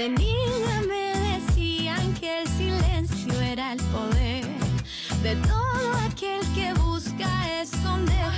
De niña me decían que el silencio era el poder de todo aquel que busca esconder.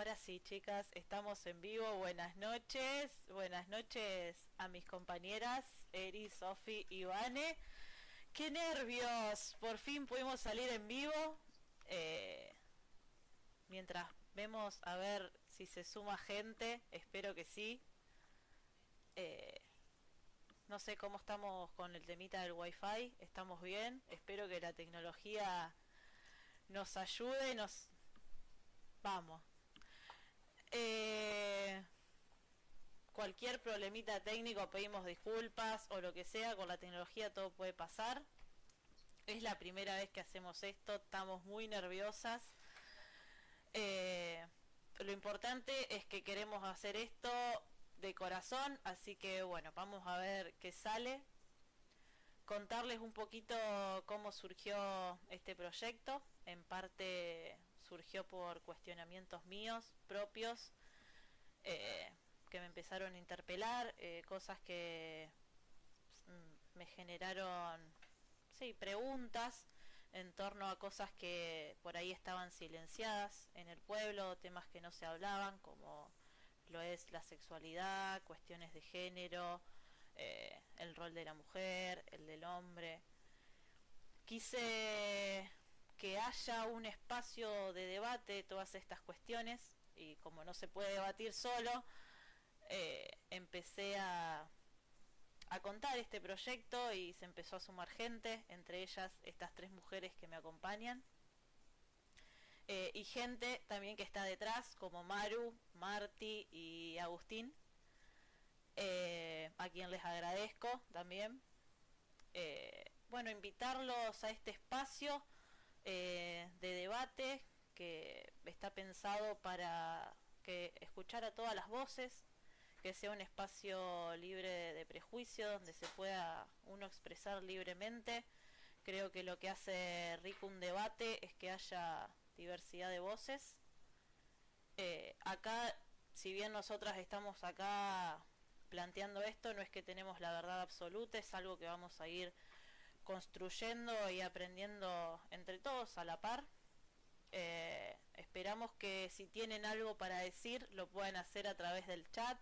Ahora sí, chicas, estamos en vivo. Buenas noches. Buenas noches a mis compañeras Eri, Sofi y Vane. ¡Qué nervios! Por fin pudimos salir en vivo. Eh, mientras vemos a ver si se suma gente, espero que sí. Eh, no sé cómo estamos con el temita del wifi, estamos bien, espero que la tecnología nos ayude nos... Vamos, eh, cualquier problemita técnico pedimos disculpas o lo que sea, con la tecnología todo puede pasar. Es la primera vez que hacemos esto, estamos muy nerviosas. Eh, lo importante es que queremos hacer esto de corazón, así que bueno, vamos a ver qué sale. Contarles un poquito cómo surgió este proyecto, en parte surgió por cuestionamientos míos propios eh, que me empezaron a interpelar, eh, cosas que mm, me generaron, sí, preguntas en torno a cosas que por ahí estaban silenciadas en el pueblo, temas que no se hablaban, como lo es la sexualidad, cuestiones de género, eh, el rol de la mujer, el del hombre. Quise que haya un espacio de debate de todas estas cuestiones y como no se puede debatir solo, eh, empecé a, contar este proyecto y se empezó a sumar gente, entre ellas estas tres mujeres que me acompañan. Eh, y gente también que está detrás, como Maru, Marti y Agustín, eh, a quien les agradezco también. Bueno, invitarlos a este espacio de debate que está pensado para que escuchar a todas las voces, que sea un espacio libre de prejuicio, donde se pueda uno expresar libremente. Creo que lo que hace rico un debate es que haya diversidad de voces. Eh, acá, si bien nosotras estamos acá planteando esto, no es que tenemos la verdad absoluta, es algo que vamos a ir construyendo y aprendiendo entre todos a la par. Eh, esperamos que si tienen algo para decir lo puedan hacer a través del chat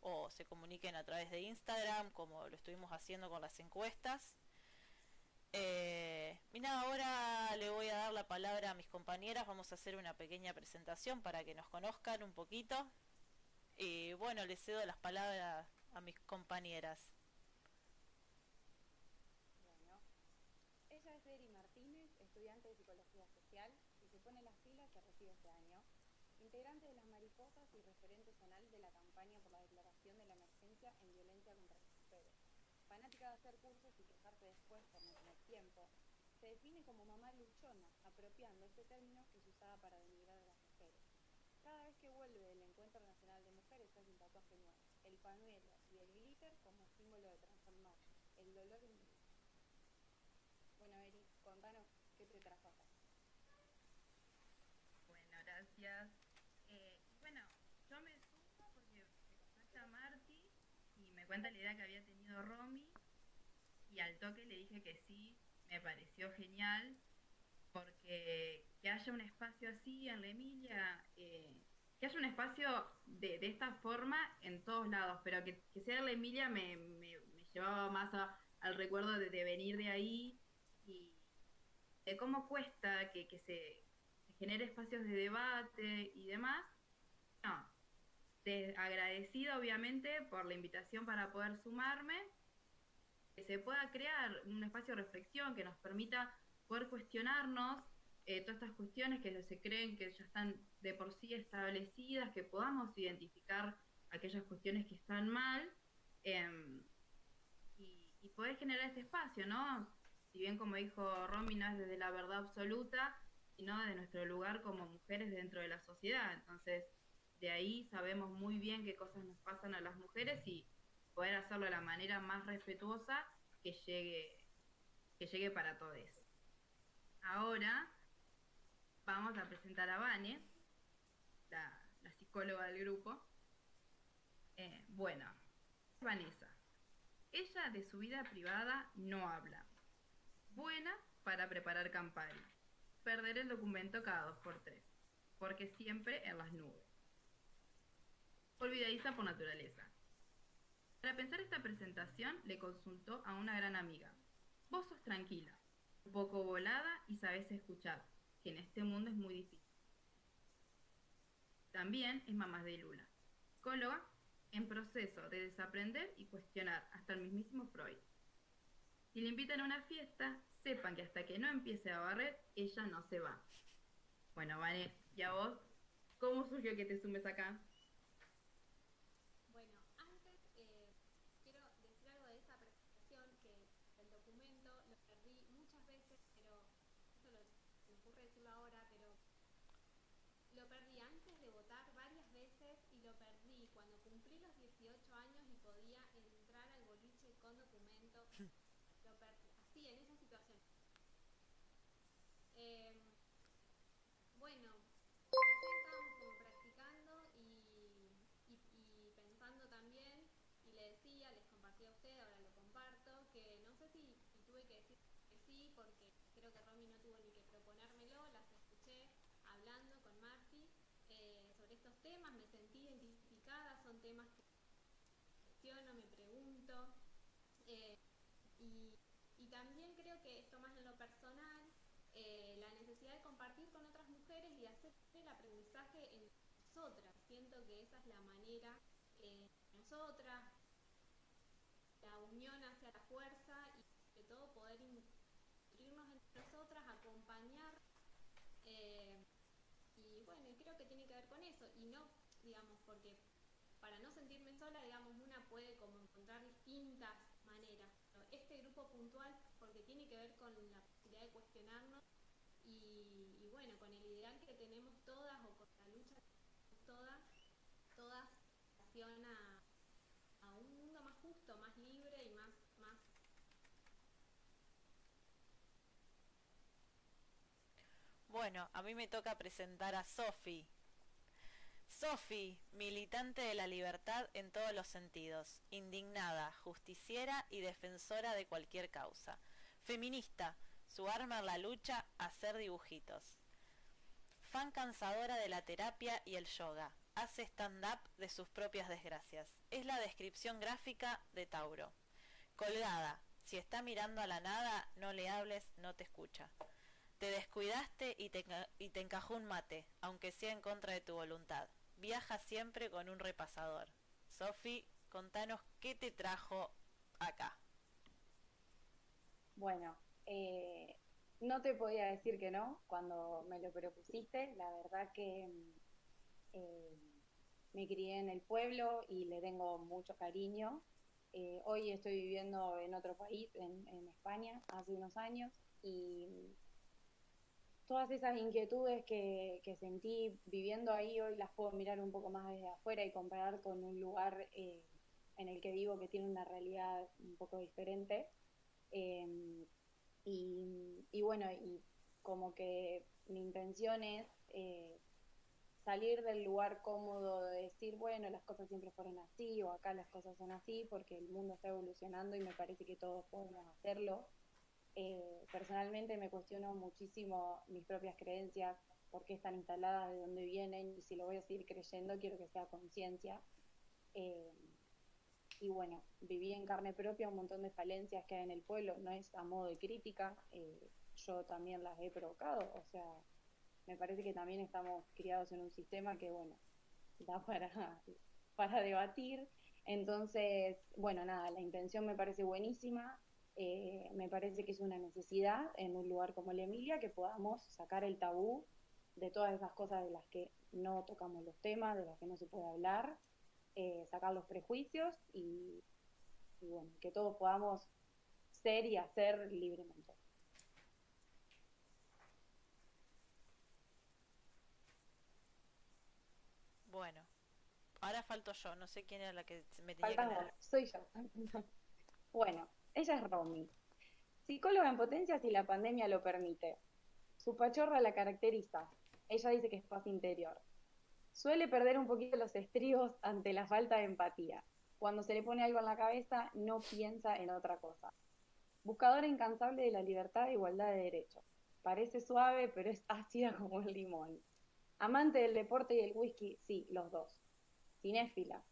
o se comuniquen a través de Instagram, como lo estuvimos haciendo con las encuestas. Eh, ahora le voy a dar la palabra a mis compañeras, vamos a hacer una pequeña presentación para que nos conozcan un poquito. Y bueno, les cedo las palabras a mis compañeras. Bueno, ella es Eri Martínez, estudiante de Psicología Social, y se pone las pilas que recibe este año integrante de las mariposas y referente zonal de la campaña por la declaración de la emergencia en violencia contra las mujeres. Fanática de hacer cursos y quejarse después por no tener tiempo, define como mamá luchona, apropiando este término que se usaba para denigrar a las mujeres. Cada vez que vuelve del Encuentro Nacional de Mujeres hace un tatuaje nuevo, el panuelo y el glitter como símbolo de transformar el dolor en luz. Bueno, Eri, contanos qué te trajo acá. Bueno, gracias. Eh, bueno, yo me sumo porque me contacta a Marty y me cuenta la idea que había tenido Romy y al toque le dije que sí, me pareció genial porque que haya un espacio así en la Emilia, eh, que haya un espacio de, esta forma en todos lados, pero que, sea en la Emilia me, llevaba más al recuerdo de, venir de ahí y de cómo cuesta que, que se, genere espacios de debate y demás. No, agradecida obviamente por la invitación para poder sumarme, que se pueda crear un espacio de reflexión que nos permita poder cuestionarnos eh, todas estas cuestiones que se creen que ya están de por sí establecidas, que podamos identificar aquellas cuestiones que están mal em, y, poder generar este espacio, ¿no? Si bien como dijo Romy, no es desde la verdad absoluta, sino de nuestro lugar como mujeres dentro de la sociedad. Entonces, de ahí sabemos muy bien qué cosas nos pasan a las mujeres y poder hacerlo de la manera más respetuosa que llegue, que llegue para todos. Ahora vamos a presentar a Vane, la, psicóloga del grupo. Eh, bueno, Vanessa. Ella de su vida privada no habla. Buena para preparar campaña perder el documento cada dos por tres, porque siempre en las nubes. Olvidadiza por naturaleza. Para pensar esta presentación le consultó a una gran amiga. Vos sos tranquila, poco volada y sabes escuchar, que en este mundo es muy difícil. También es mamá de Lula, psicóloga en proceso de desaprender y cuestionar hasta el mismísimo Freud. Si le invitan a una fiesta, sepan que hasta que no empiece a barrer, ella no se va. Bueno, Vane, ¿y a vos? ¿Cómo surgió que te sumes acá? Bueno, antes eh, quiero decir algo de esa presentación, que el documento lo perdí muchas veces, pero eso lo, me ocurre decirlo ahora, pero lo perdí antes de votar 18 años y podía entrar al boliche con documento. así, en esa situación. Em, bueno, recién estábamos practicando y, pensando también, y le decía, les compartía a usted, ahora lo comparto, que no sé si, tuve que decir que sí, porque creo que Romy no tuvo ni que proponérmelo, las escuché hablando con Marty eh, sobre estos temas, me sentí identificada, son temas que cuestiono, me pregunto, eh, y, también creo que esto más en lo personal, eh, la necesidad de compartir con otras y hacer el aprendizaje en nosotras, siento que esa es la manera, nosotras, la unión hacia la fuerza y de todo poder nutrirnos entre nosotras, acompañar eh, y bueno, creo que tiene que ver con eso, y no, digamos, porque para no sentirme sola, digamos, una puede como encontrar distintas maneras. Este grupo puntual, porque tiene que ver con la posibilidad de cuestionarnos y, bueno, con el ideal que tenemos todas o con la lucha que tenemos todas, todas relación a, a un más libre y más, más Bueno, a mí me toca presentar a Sofi. Sofi, militante de la libertad en todos los sentidos, indignada, justiciera y defensora de cualquier causa. Feminista, su arma en la lucha, hacer dibujitos. Fan cansadora de la terapia y el yoga. Hace stand-up de sus propias desgracias. Es la descripción gráfica de Tauro. Colgada, si está mirando a la nada, no le hables, no te escucha. Te descuidaste y te, y te encajó un mate, aunque sea en contra de tu voluntad. Viaja siempre con un repasador. Sofi, contanos qué te trajo acá. Bueno, eh, no te podía decir que no cuando me lo propusiste. La verdad que eh, me crié en el pueblo y le tengo mucho cariño. Eh, hoy estoy viviendo en otro país, en, España, hace unos años, y todas esas inquietudes que, sentí viviendo ahí hoy las puedo mirar un poco más desde afuera y comparar con un lugar eh, en el que vivo que tiene una realidad un poco diferente. Em, y, bueno, y como que mi intención es eh, salir del lugar cómodo de decir, bueno, las cosas siempre fueron así o acá las cosas son así, porque el mundo está evolucionando y me parece que todos podemos hacerlo. Eh, personalmente me cuestiono muchísimo mis propias creencias, por qué están instaladas, de dónde vienen, y si lo voy a seguir creyendo, quiero que sea conciencia. Eh, y bueno, viví en carne propia un montón de falencias que hay en el pueblo, no es a modo de crítica, eh, yo también las he provocado, o sea, me parece que también estamos criados en un sistema que, bueno, da para, para debatir. Entonces, bueno, nada, la intención me parece buenísima, eh, me parece que es una necesidad en un lugar como el Emilia que podamos sacar el tabú de todas esas cosas de las que no tocamos los temas, de las que no se puede hablar, eh, sacar los prejuicios y, bueno, que todos podamos ser y hacer libremente. Bueno, ahora falto yo, no sé quién era la que me tenía que Soy yo. bueno, ella es Romy, psicóloga en potencia si la pandemia lo permite. Su pachorra la caracteriza. Ella dice que es paz interior. Suele perder un poquito los estribos ante la falta de empatía. Cuando se le pone algo en la cabeza, no piensa en otra cosa. Buscadora incansable de la libertad e igualdad de derechos. Parece suave, pero es ácida como el limón. Amante del deporte y el whisky, sí, los dos. Cinéfila.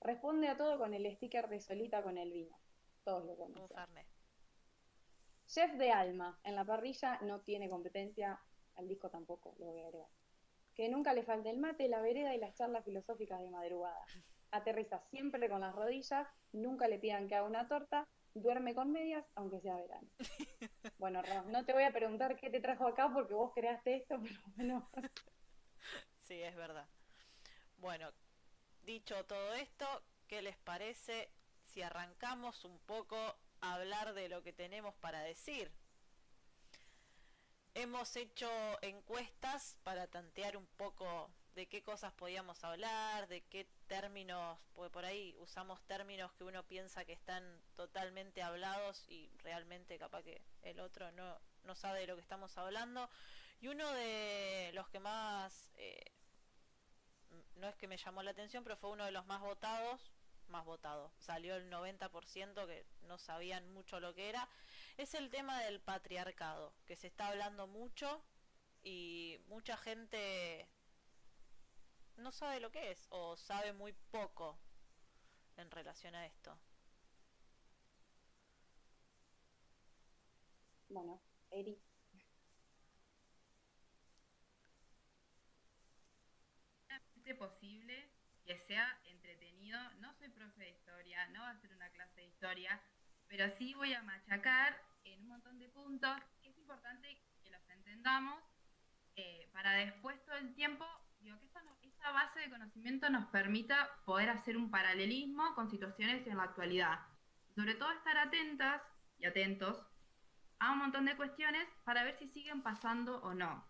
Responde a todo con el sticker de solita con el vino todos lo conocen. Chef de alma, en la parrilla no tiene competencia, al disco tampoco, lo voy a agregar. Que nunca le falte el mate, la vereda y las charlas filosóficas de madrugada. Aterriza siempre con las rodillas, nunca le pidan que haga una torta, duerme con medias, aunque sea verano. Bueno, Ram, no te voy a preguntar qué te trajo acá porque vos creaste esto, pero bueno. Sí, es verdad. Bueno, dicho todo esto, ¿qué les parece si arrancamos un poco a hablar de lo que tenemos para decir. Hemos hecho encuestas para tantear un poco de qué cosas podíamos hablar, de qué términos, porque por ahí usamos términos que uno piensa que están totalmente hablados y realmente capaz que el otro no, no sabe de lo que estamos hablando. Y uno de los que más, eh, no es que me llamó la atención, pero fue uno de los más votados, más votado, salió el 90% que no sabían mucho lo que era, es el tema del patriarcado, que se está hablando mucho y mucha gente no sabe lo que es o sabe muy poco en relación a esto. Bueno, Eri. Posible que sea entretenido. No soy profe de historia, no va a ser una clase de historia, pero sí voy a machacar en un montón de puntos. Es importante que los entendamos eh, para después todo el tiempo, digo, que esta, esta base de conocimiento nos permita poder hacer un paralelismo con situaciones en la actualidad. Sobre todo estar atentas y atentos a un montón de cuestiones para ver si siguen pasando o no.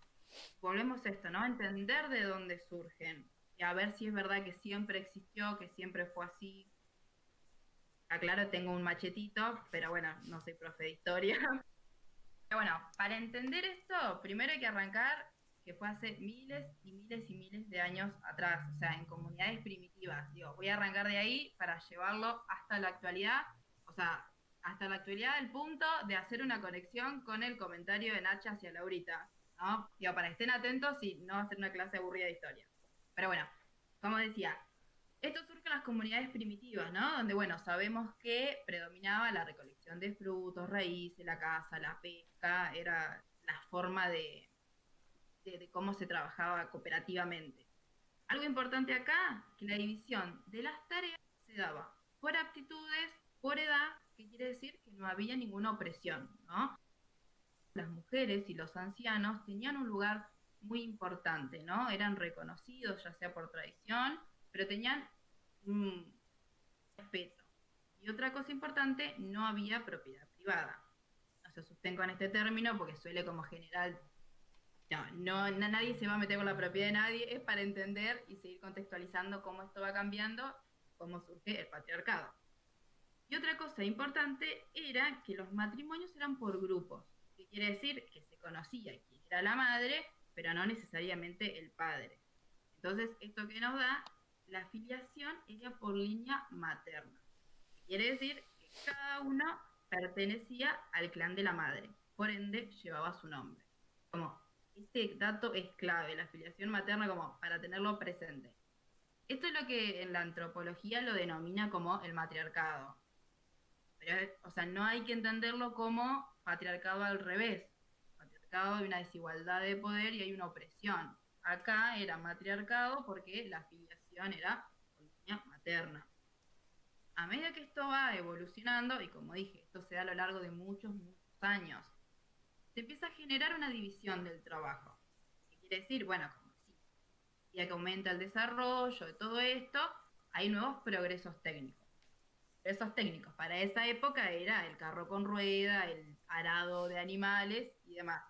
Volvemos a esto, ¿no? Entender de dónde surgen y a ver si es verdad que siempre existió, que siempre fue así. Aclaro, tengo un machetito, pero bueno, no soy profe de historia. Pero bueno, para entender esto, primero hay que arrancar que fue hace miles y miles y miles de años atrás, o sea, en comunidades primitivas. Digo, voy a arrancar de ahí para llevarlo hasta la actualidad, o sea, hasta la actualidad del punto de hacer una conexión con el comentario de Nacha hacia Laurita, ¿no? Digo, para que estén atentos y no ser una clase aburrida de historia. Pero bueno, como decía, esto surge en las comunidades primitivas, ¿no? Donde, bueno, sabemos que predominaba la recolección de frutos, raíces, la caza, la pesca, era la forma de, de, cómo se trabajaba cooperativamente. Algo importante acá, que la división de las tareas se daba por aptitudes, por edad, que quiere decir que no había ninguna opresión, ¿no? Las mujeres y los ancianos tenían un lugar muy importante, ¿no? Eran reconocidos ya sea por tradición, pero tenían un respeto. Y otra cosa importante, no había propiedad privada. No se sostengo en este término porque suele como general, no, no, nadie se va a meter con la propiedad de nadie, es para entender y seguir contextualizando cómo esto va cambiando, cómo surge el patriarcado. Y otra cosa importante era que los matrimonios eran por grupos, que quiere decir que se conocía quién era la madre pero no necesariamente el padre. Entonces, esto que nos da, la filiación era por línea materna. Quiere decir que cada uno pertenecía al clan de la madre, por ende llevaba su nombre. Como este dato es clave, la filiación materna como para tenerlo presente. Esto es lo que en la antropología lo denomina como el matriarcado. O sea, no hay que entenderlo como patriarcado al revés, hay una desigualdad de poder y hay una opresión. Acá era matriarcado porque la filiación era materna. A medida que esto va evolucionando, y como dije, esto se da a lo largo de muchos, muchos años, se empieza a generar una división del trabajo. ¿Qué quiere decir? Bueno, como sí, ya que aumenta el desarrollo de todo esto, hay nuevos progresos técnicos. Progresos técnicos para esa época era el carro con rueda, el arado de animales y demás.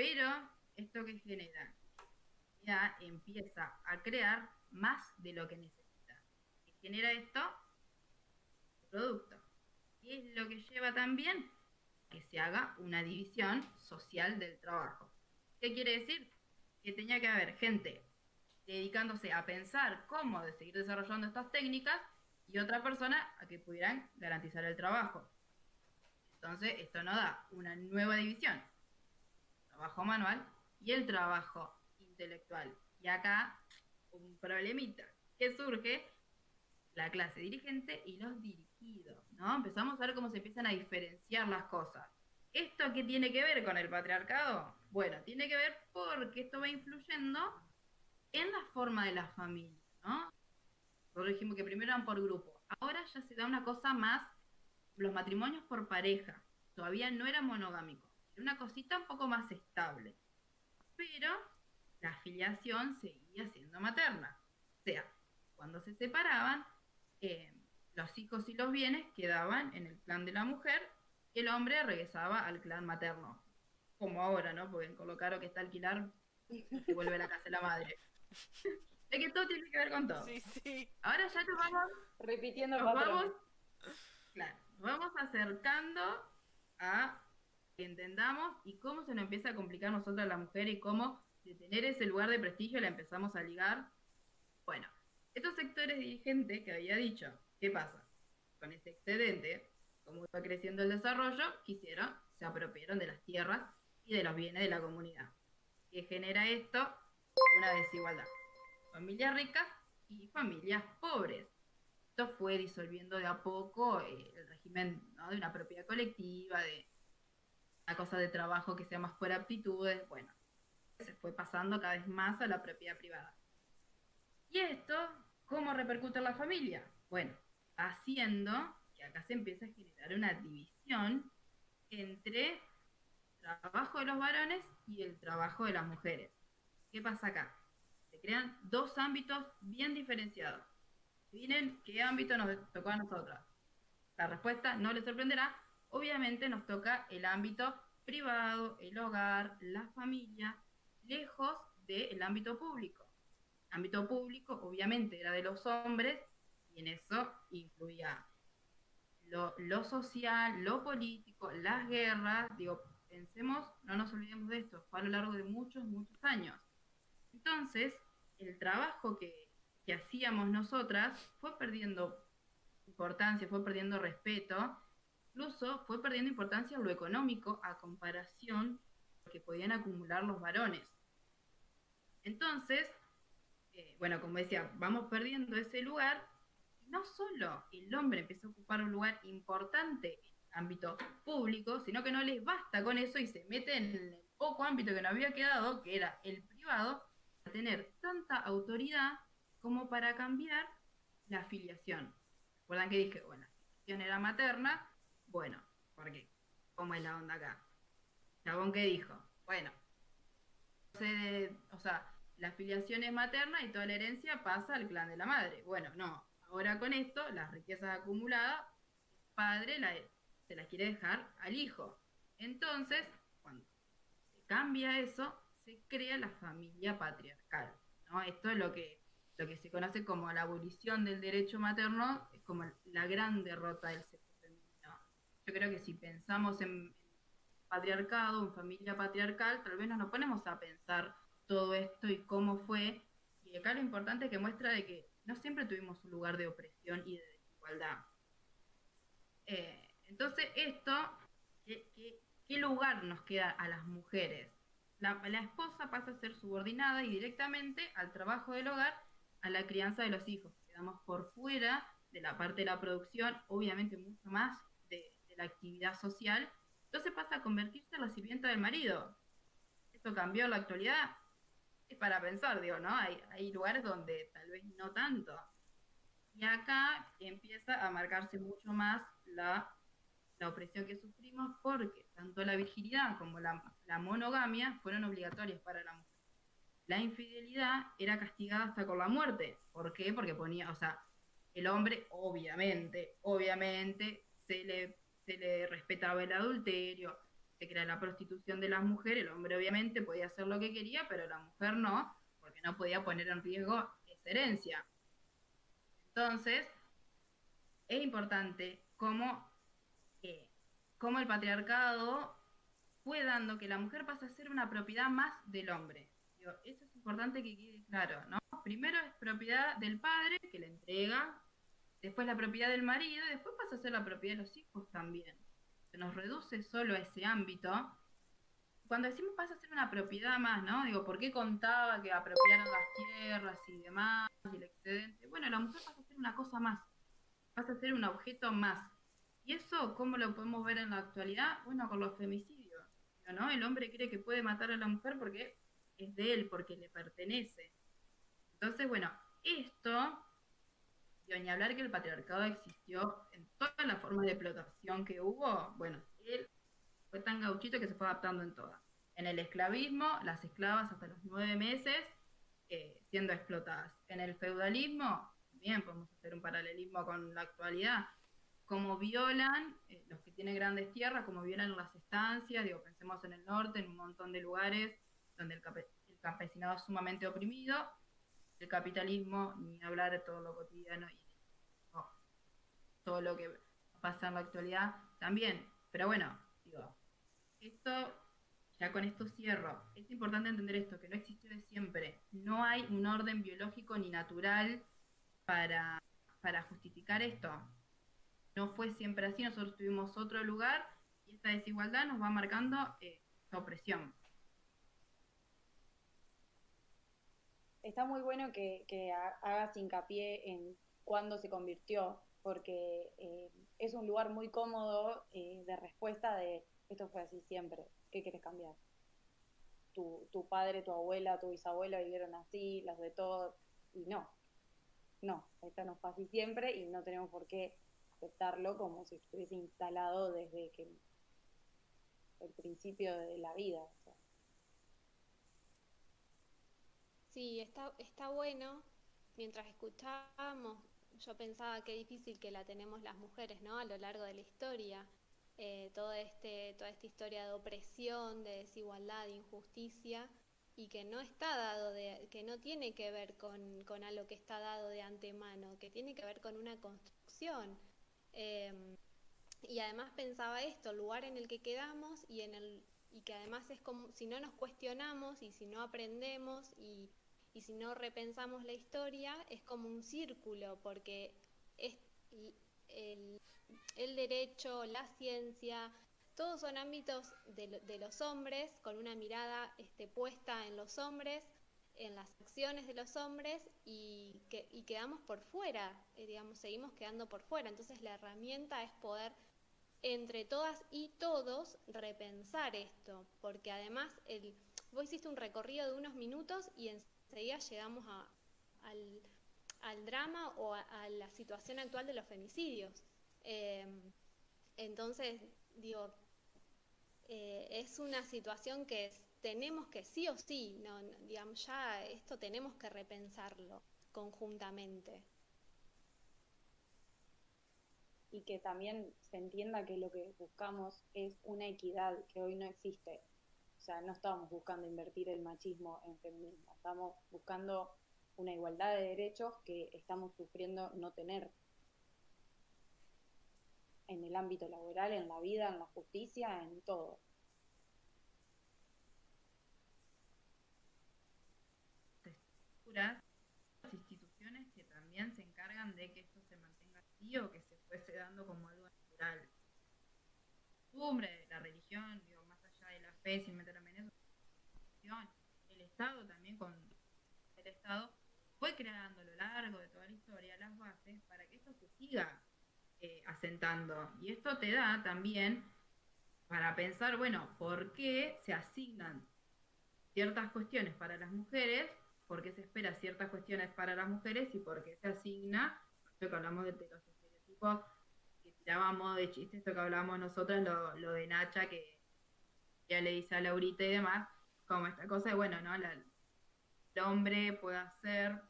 Pero esto que genera, ya empieza a crear más de lo que necesita. ¿Qué genera esto? Producto. Y es lo que lleva también que se haga una división social del trabajo. ¿Qué quiere decir? Que tenía que haber gente dedicándose a pensar cómo seguir desarrollando estas técnicas y otra persona a que pudieran garantizar el trabajo. Entonces, esto no da una nueva división, trabajo manual y el trabajo intelectual. Y acá un problemita que surge la clase dirigente y los dirigidos, ¿no? Empezamos a ver cómo se empiezan a diferenciar las cosas. ¿Esto qué tiene que ver con el patriarcado? Bueno, tiene que ver porque esto va influyendo en la forma de la familia, ¿no? Nosotros dijimos que primero eran por grupo. Ahora ya se da una cosa más, los matrimonios por pareja. Todavía no era monogámico una cosita un poco más estable. Pero la afiliación seguía siendo materna. O sea, cuando se separaban, eh, los hijos y los bienes quedaban en el clan de la mujer, el hombre regresaba al clan materno. Como ahora, ¿no? Porque en Colocaro que está alquilar, se vuelve a la casa de la madre. Es que todo tiene que ver con todo. Sí, sí. Ahora ya nos vamos, Repitiendo nos vamos, claro, nos vamos acercando a que entendamos y cómo se nos empieza a complicar nosotros la mujer y cómo de tener ese lugar de prestigio la empezamos a ligar. Bueno, estos sectores dirigentes que había dicho, ¿qué pasa? Con ese excedente, como iba creciendo el desarrollo, quisieron, se apropiaron de las tierras y de los bienes de la comunidad. ¿Qué genera esto? Una desigualdad. Familias ricas y familias pobres. Esto fue disolviendo de a poco eh, el régimen ¿no? de una propiedad colectiva, de una cosa de trabajo que sea más por aptitudes. Bueno, se fue pasando cada vez más a la propiedad privada. ¿Y esto cómo repercute en la familia? Bueno, haciendo que acá se empieza a generar una división entre el trabajo de los varones y el trabajo de las mujeres. ¿Qué pasa acá? Se crean dos ámbitos bien diferenciados. Miren qué ámbito nos tocó a nosotros. La respuesta no les sorprenderá. Obviamente nos toca el ámbito privado, el hogar, la familia, lejos del ámbito público. El ámbito público obviamente era de los hombres y en eso incluía lo, lo social, lo político, las guerras. Digo, pensemos, no nos olvidemos de esto, fue a lo largo de muchos, muchos años. Entonces, el trabajo que, que hacíamos nosotras fue perdiendo importancia, fue perdiendo respeto, incluso fue perdiendo importancia lo económico a comparación que podían acumular los varones. Entonces, eh, bueno, como decía, vamos perdiendo ese lugar. No solo el hombre empieza a ocupar un lugar importante en el ámbito público, sino que no les basta con eso y se mete en el poco ámbito que nos había quedado, que era el privado, a tener tanta autoridad como para cambiar la afiliación. ¿Recuerdan que dije, bueno, la afiliación era materna? Bueno, ¿por qué? ¿Cómo es la onda acá? Chabón que dijo, bueno, o sea, la afiliación es materna y toda la herencia pasa al clan de la madre. Bueno, no, ahora con esto, las riquezas acumuladas, padre se las quiere dejar al hijo. Entonces, cuando se cambia eso, se crea la familia patriarcal. ¿no? Esto es lo que, lo que se conoce como la abolición del derecho materno, es como la gran derrota del femenino. Yo creo que si pensamos en patriarcado, en familia patriarcal, tal vez no nos ponemos a pensar todo esto y cómo fue. Y acá lo importante es que muestra de que no siempre tuvimos un lugar de opresión y de desigualdad. Eh, entonces, esto, ¿qué, qué, lugar nos queda a las mujeres? La, la esposa pasa a ser subordinada y directamente al trabajo del hogar, a la crianza de los hijos. Quedamos por fuera de la parte de la producción, obviamente mucho más la actividad social. Entonces pasa a convertirse en la sirvienta del marido. ¿Esto cambió en la actualidad? Es para pensar, digo, ¿no? Hay, lugares donde tal vez no tanto. Y acá empieza a marcarse mucho más la, la opresión que sufrimos porque tanto la virginidad como la, la monogamia fueron obligatorias para la mujer. La infidelidad era castigada hasta con la muerte. ¿Por qué? Porque ponía, o sea, el hombre obviamente, obviamente se le, se le respetaba el adulterio, se crea la prostitución de las mujeres, el hombre obviamente podía hacer lo que quería, pero la mujer no, porque no podía poner en riesgo esa herencia. Entonces, es importante cómo, eh, cómo el patriarcado fue dando que la mujer pasa a ser una propiedad más del hombre. Eso es importante que quede claro, ¿no? Primero es propiedad del padre, que le entrega, después la propiedad del marido, y después pasa a ser la propiedad de los hijos también. Se nos reduce solo a ese ámbito. Cuando decimos pasa a ser una propiedad más, ¿no? Digo, ¿por qué contaba que apropiaron las tierras y demás, y el excedente? Bueno, la mujer pasa a ser una cosa más, pasa a ser un objeto más. ¿Y eso cómo lo podemos ver en la actualidad? Bueno, con los femicidios, ¿no? El hombre cree que puede matar a la mujer porque es de él, porque le pertenece. Entonces, bueno, esto, digo, ni hablar que el patriarcado existió en todas las formas de explotación que hubo, bueno, él fue tan gauchito que se fue adaptando en todas. En el esclavismo, las esclavas hasta los nueve meses eh, siendo explotadas. En el feudalismo, también podemos hacer un paralelismo con la actualidad, como violan eh, los que tienen grandes tierras, como violan las estancias, digo, pensemos en el norte, en un montón de lugares donde el, el campesinado es sumamente oprimido, el capitalismo, ni hablar de todo lo cotidiano y todo lo que pasa en la actualidad también. Pero bueno, digo, esto, ya con esto cierro. Es importante entender esto, que no existió de siempre. No hay un orden biológico ni natural para, para justificar esto. No fue siempre así, nosotros tuvimos otro lugar y esta desigualdad nos va marcando eh, opresión. Está muy bueno que, que hagas hincapié en cuándo se convirtió, porque eh, es un lugar muy cómodo eh, de respuesta de esto fue así siempre, ¿qué quieres cambiar? Tu, tu padre, tu abuela, tu bisabuela vivieron así, las de todo, y no, no, esto no fue así siempre y no tenemos por qué aceptarlo como si estuviese instalado desde que el principio de la vida. Sí, está, está bueno. Mientras escuchábamos, yo pensaba qué difícil que la tenemos las mujeres, ¿no? A lo largo de la historia. Eh, este, toda esta historia de opresión, de desigualdad, de injusticia, y que no está dado de, que no tiene que ver con, con algo que está dado de antemano, que tiene que ver con una construcción. Em, y además pensaba esto, el lugar en el que quedamos y en el y que además es como si no nos cuestionamos y si no aprendemos y, y si no repensamos la historia, es como un círculo, porque el, el derecho, la ciencia, todos son ámbitos de, los hombres, con una mirada este, puesta en los hombres, en las acciones de los hombres y, que, y quedamos por fuera, eh, digamos, seguimos quedando por fuera. Entonces la herramienta es poder entre todas y todos repensar esto, porque además el, vos hiciste un recorrido de unos minutos y enseguida llegamos a, al, drama o a, la situación actual de los femicidios. Eh, entonces, digo, eh, es una situación que tenemos que sí o sí, digamos, ya esto tenemos que repensarlo conjuntamente. Y que también se entienda que lo que buscamos es una equidad que hoy no existe. O sea, no estamos buscando invertir el machismo en feminismo, estamos buscando una igualdad de derechos que estamos sufriendo no tener en el ámbito laboral, en la vida, en la justicia, en todo. Las instituciones que también se encargan de que esto se mantenga así o que se fuese dando como algo natural. Costumbre, la religión, digo, más allá de la fe, sin el También con el Estado fue creando a lo largo de toda la historia las bases para que esto se siga eh, asentando. Y esto te da también para pensar, bueno, ¿por qué se asignan ciertas cuestiones para las mujeres? ¿Por qué se espera ciertas cuestiones para las mujeres? ¿Y por qué se asigna? Esto que hablamos de los estereotipos, que tirábamos de chiste, esto que hablamos nosotros, lo, lo de Nacha, que ya le dice a Laurita y demás, como esta cosa de, bueno, ¿no? El hombre puede hacer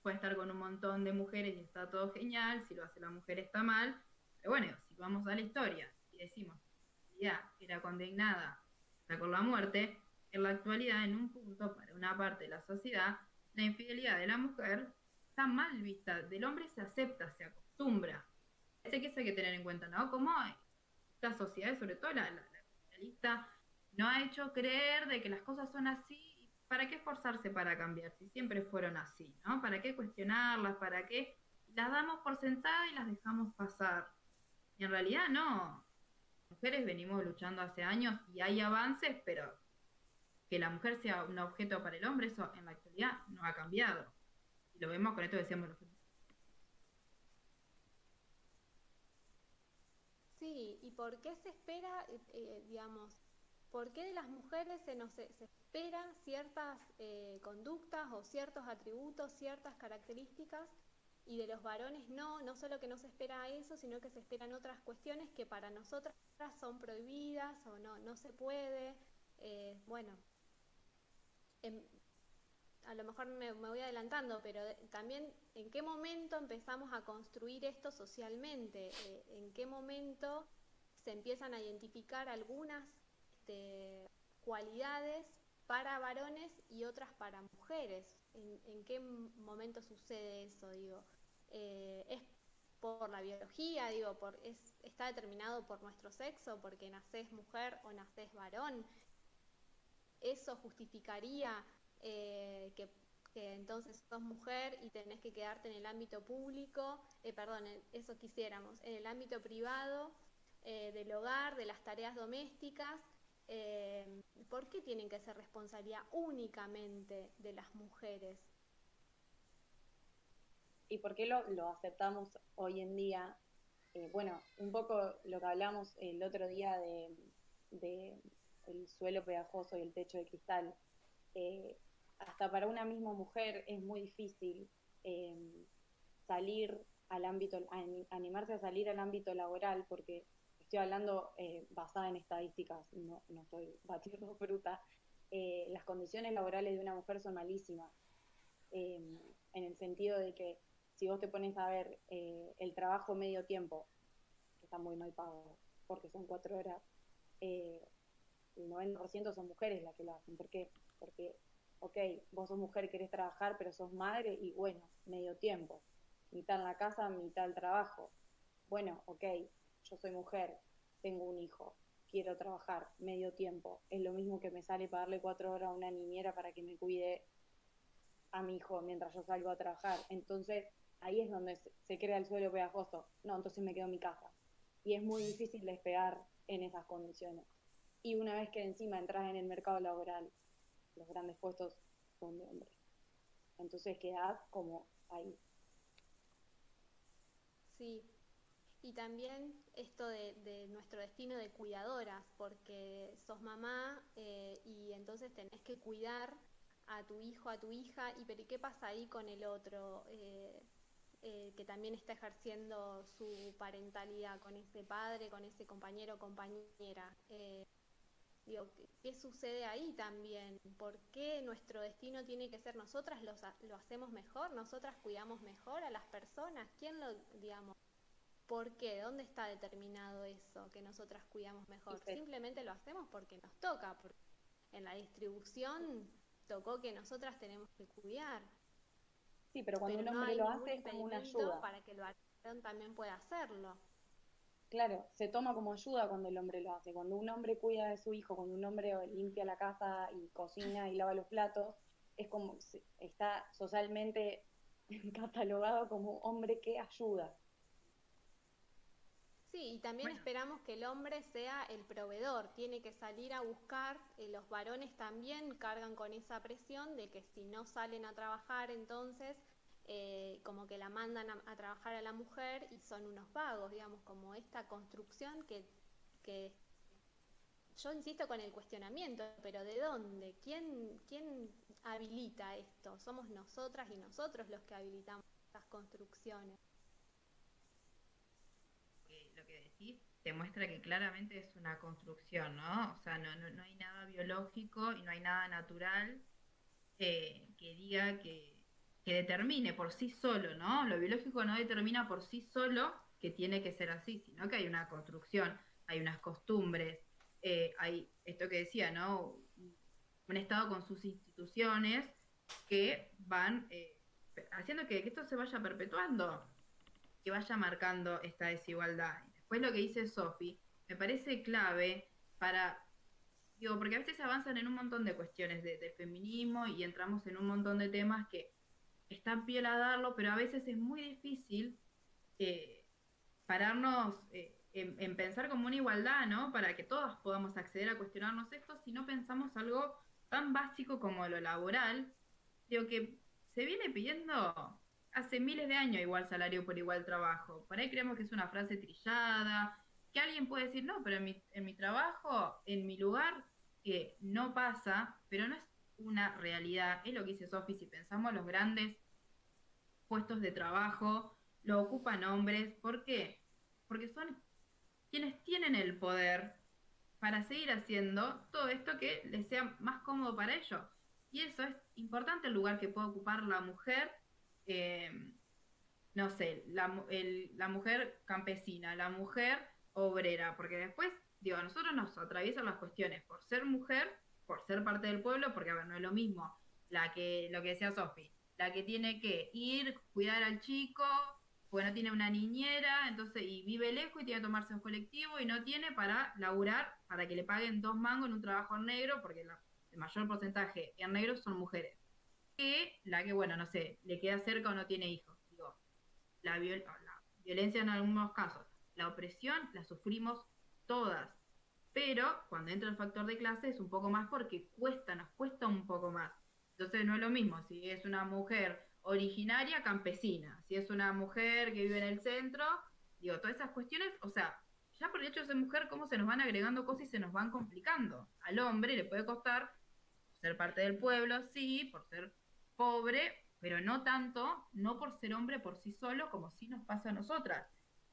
puede estar con un montón de mujeres y está todo genial, si lo hace la mujer está mal, pero bueno, si vamos a la historia y decimos ya era condenada con la muerte, en la actualidad, en un punto, para una parte de la sociedad, la infidelidad de la mujer está mal vista, del hombre se acepta, se acostumbra. Sé que eso hay que tener en cuenta, ¿no? Como esta sociedad, sobre todo la, la, no ha hecho creer de que las cosas son así ¿para qué esforzarse para cambiar si siempre fueron así? ¿no? ¿Para qué cuestionarlas? ¿Para qué? Las damos por sentadas y las dejamos pasar. Y en realidad no. Mujeres venimos luchando hace años y hay avances, pero que la mujer sea un objeto para el hombre, eso en la actualidad no ha cambiado. Y lo vemos con esto que decíamos los Sí, ¿y por qué se espera, eh, digamos, por qué de las mujeres se nos espera ciertas eh, conductas o ciertos atributos, ciertas características y de los varones no, no solo que no se espera eso, sino que se esperan otras cuestiones que para nosotras son prohibidas o no, no se puede. Eh, bueno, en, a lo mejor me, voy adelantando, pero también en qué momento empezamos a construir esto socialmente, eh, en qué momento se empiezan a identificar algunas este, cualidades para varones y otras para mujeres. ¿En, qué momento sucede eso? Digo, eh, ¿es por la biología? Digo, por, es, ¿está determinado por nuestro sexo? ¿Porque nacés mujer o nacés varón? ¿Eso justificaría eh, que, entonces sos mujer y tenés que quedarte en el ámbito público? Eh, perdón, eso quisiéramos, en el ámbito privado del hogar, de las tareas domésticas, eh, ¿por qué tienen que ser responsabilidad únicamente de las mujeres? ¿Y por qué lo, lo aceptamos hoy en día? Eh, bueno, un poco lo que hablamos el otro día de, de el suelo pegajoso y el techo de cristal. Eh, hasta para una misma mujer es muy difícil eh, salir al ámbito, animarse a salir al ámbito laboral porque estoy hablando eh, basada en estadísticas, no, no estoy batiendo fruta, eh, las condiciones laborales de una mujer son malísimas, eh, en el sentido de que si vos te pones a ver el trabajo medio tiempo, que está muy mal pago, porque son cuatro horas, el 90% son mujeres las que lo hacen. ¿Por qué? Porque, ok, vos sos mujer, querés trabajar, pero sos madre y bueno, medio tiempo, mitad en la casa, mitad el trabajo. Bueno, ok, yo soy mujer, tengo un hijo, quiero trabajar medio tiempo, es lo mismo que me sale pagarle cuatro horas a una niñera para que me cuide a mi hijo mientras yo salgo a trabajar. Entonces, ahí es donde se crea el suelo pegajoso. No, entonces me quedo en mi casa. Y es muy difícil despegar en esas condiciones. Y una vez que encima entras en el mercado laboral, los grandes puestos son de hombres. Entonces quedas como ahí. Sí, y también esto de, nuestro destino de cuidadoras, porque sos mamá eh, y entonces tenés que cuidar a tu hijo, a tu hija, y pero ¿qué pasa ahí con el otro? Eh, eh, que también está ejerciendo su parentalidad con ese padre, con ese compañero o compañera. digo, ¿qué, sucede ahí también? ¿Por qué nuestro destino tiene que ser nosotras lo, lo hacemos mejor? ¿Nosotras cuidamos mejor a las personas? ¿Quién lo, digamos? ¿Por qué? ¿Dónde está determinado eso que nosotras cuidamos mejor? Simplemente lo hacemos porque nos toca, porque en la distribución tocó que nosotras tenemos que cuidar. Sí, pero cuando un hombre lo hace es como una ayuda. Para que el varón también pueda hacerlo. Claro, se toma como ayuda cuando el hombre lo hace. Cuando un hombre cuida de su hijo, cuando un hombre limpia la casa y cocina y lava los platos, es como está socialmente catalogado como hombre que ayuda. Sí, y también esperamos que el hombre sea el proveedor, tiene que salir a buscar, eh, los varones también cargan con esa presión de que si no salen a trabajar entonces eh, como que la mandan a, trabajar a la mujer y son unos vagos, digamos, como esta construcción que, que yo insisto con el cuestionamiento, pero ¿de dónde? ¿Quién, ¿Quién habilita esto? Somos nosotras y nosotros los que habilitamos estas construcciones lo que decís demuestra que claramente es una construcción, ¿no? O sea, no, no, hay nada biológico y no hay nada natural que diga que, que, determine por sí solo, ¿no? Lo biológico no determina por sí solo que tiene que ser así, sino que hay una construcción, hay unas costumbres, eh, hay esto que decía, ¿no? Un Estado con sus instituciones que van eh, haciendo que esto se vaya perpetuando que vaya marcando esta desigualdad. Después lo que dice Sofi, me parece clave para, digo, porque a veces avanzan en un montón de cuestiones de, feminismo y entramos en un montón de temas que están piel a darlo, pero a veces es muy difícil eh, pararnos eh, en, pensar como una igualdad, ¿no? Para que todas podamos acceder a cuestionarnos esto, si no pensamos algo tan básico como lo laboral, digo que se viene pidiendo hace miles de años igual salario por igual trabajo. Por ahí creemos que es una frase trillada, que alguien puede decir, no, pero en mi, en mi trabajo, en mi lugar, que no pasa, pero no es una realidad. Es lo que dice Sofi, si pensamos los grandes puestos de trabajo, lo ocupan hombres. ¿Por qué? Porque son quienes tienen el poder para seguir haciendo todo esto que les sea más cómodo para ellos. Y eso es importante el lugar que puede ocupar la mujer eh, no sé, la, la mujer campesina, la mujer obrera, porque después, digo, a nosotros nos atraviesan las cuestiones por ser mujer, por ser parte del pueblo, porque a ver, no es lo mismo la que, lo que decía Sofi, la que tiene que ir, cuidar al chico, porque no tiene una niñera, entonces, y vive lejos y tiene que tomarse un colectivo y no tiene para laburar, para que le paguen dos mangos en un trabajo en negro, porque el mayor porcentaje en negro son mujeres. Que la que, bueno, no sé, le queda cerca o no tiene hijos. Digo, la, la violencia en algunos casos, la opresión la sufrimos todas. Pero cuando entra el factor de clase es un poco más porque cuesta, nos cuesta un poco más. Entonces no es lo mismo si es una mujer originaria campesina, si es una mujer que vive en el centro, digo, todas esas cuestiones, o sea, ya por el hecho de ser mujer, cómo se nos van agregando cosas y se nos van complicando. Al hombre le puede costar ser parte del pueblo, sí, por ser pobre, pero no tanto, no por ser hombre por sí solo, como sí nos pasa a nosotras.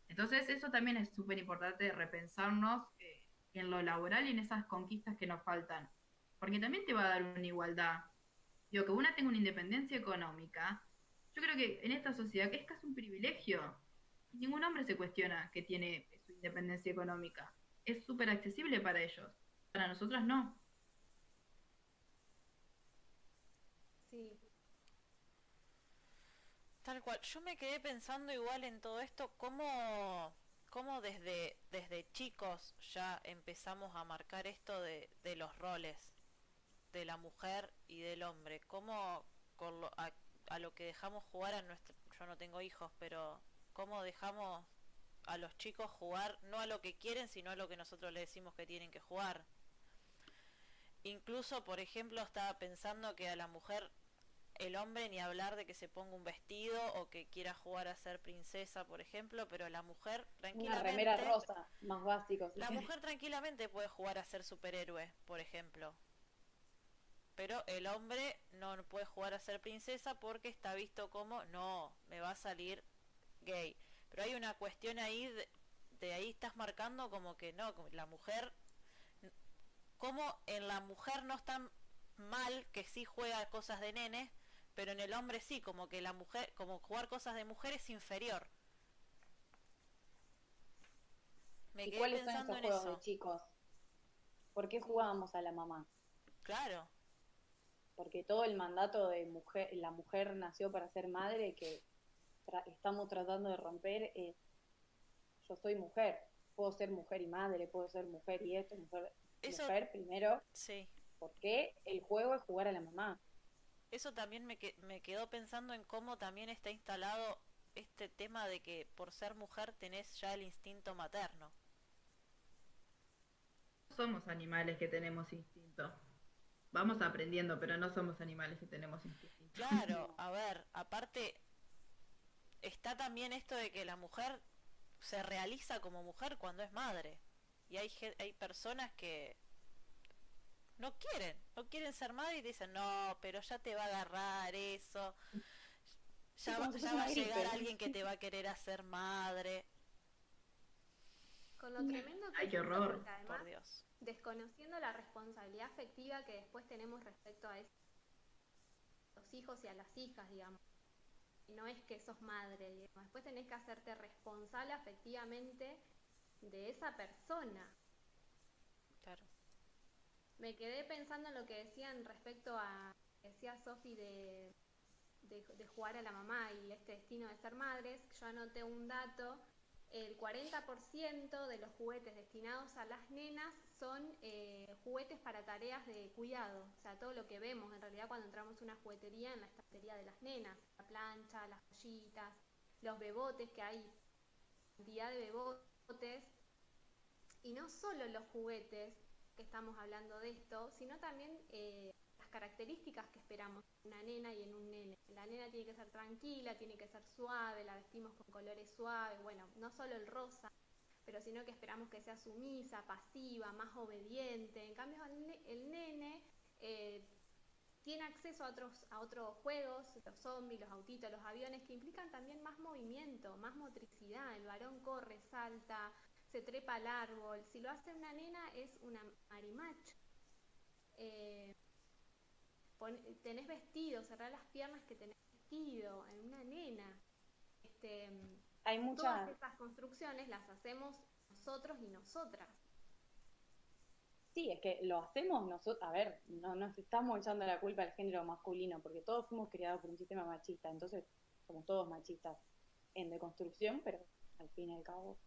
Entonces eso también es súper importante repensarnos eh, en lo laboral y en esas conquistas que nos faltan. Porque también te va a dar una igualdad digo, que una tenga una independencia económica, yo creo que en esta sociedad que es casi un privilegio. Ningún hombre se cuestiona que tiene su independencia económica. Es súper accesible para ellos. Para nosotras no. Sí. Tal cual. Yo me quedé pensando igual en todo esto, cómo, cómo desde, desde chicos ya empezamos a marcar esto de, de los roles de la mujer y del hombre, cómo con a, lo que dejamos jugar a nuestro, yo no tengo hijos, pero cómo dejamos a los chicos jugar no a lo que quieren, sino a lo que nosotros les decimos que tienen que jugar. Incluso, por ejemplo, estaba pensando que a la mujer, el hombre ni hablar de que se ponga un vestido o que quiera jugar a ser princesa, por ejemplo, pero la mujer tranquilamente... Una remera rosa, más básico. la mujer tranquilamente puede jugar a ser superhéroe, por ejemplo pero el hombre no puede jugar a ser princesa porque está visto como no, me va a salir gay. Pero hay una cuestión ahí, de, ahí estás marcando como que no, la mujer, como en la mujer no está mal que sí juega cosas de nenes, pero en el hombre sí, como que la mujer, como jugar cosas de mujer es inferior. Me ¿Y cuáles son esos juegos de chicos? ¿Por qué jugábamos a la mamá? Claro porque todo el mandato de mujer, la mujer nació para ser madre que estamos tratando de romper es, yo soy mujer, puedo ser mujer y madre, puedo ser mujer y esto, mujer, mujer primero. Sí. Porque el juego es jugar a la mamá. Eso también me, me quedó pensando en cómo también está instalado este tema de que por ser mujer tenés ya el instinto materno. Somos animales que tenemos instinto vamos aprendiendo, pero no somos animales que tenemos instinto. Claro, a ver, aparte está también esto de que la mujer se realiza como mujer cuando es madre. Y hay, hay personas que no quieren, no quieren ser madre y dicen, no, pero ya te va a agarrar eso. Ya, va, a llegar alguien que te va a querer hacer madre. Con lo tremendo que Ay, qué horror. Por Dios desconociendo la responsabilidad afectiva que después tenemos respecto a los hijos y a las hijas, digamos. Y no es que sos madre, digamos. después tenés que hacerte responsable afectivamente de esa persona. Me quedé pensando en lo que decían respecto a, decía Sofi de, de, jugar a la mamá y este destino de ser madres. Yo anoté un dato. El 40% de los juguetes destinados a las nenas son eh, juguetes para tareas de cuidado, o sea, todo lo que vemos en realidad cuando entramos a una juguetería en la estantería de las nenas, la plancha, las ollitas, los bebotes, que hay cantidad de bebotes, y no solo los juguetes que estamos hablando de esto, sino también eh, las características que esperamos en una nena y en un nene. La nena tiene que ser tranquila, tiene que ser suave, la vestimos con colores suaves, bueno, no solo el rosa, pero sino que esperamos que sea sumisa, pasiva, más obediente. En cambio, el, nene eh, tiene acceso a otros, a otros juegos, los zombies, los autitos, los aviones, que implican también más movimiento, más motricidad. El varón corre, salta, se trepa al árbol. Si lo hace una nena es una marimacha. Eh, tenés vestido, cerrar las piernas que tenés vestido en una nena. Este, hay muchas... Todas estas construcciones las hacemos nosotros y nosotras. Sí, es que lo hacemos nosotros, a ver, no nos estamos echando la culpa al género masculino, porque todos fuimos criados por un sistema machista, entonces somos todos machistas en deconstrucción, pero al fin y al cabo.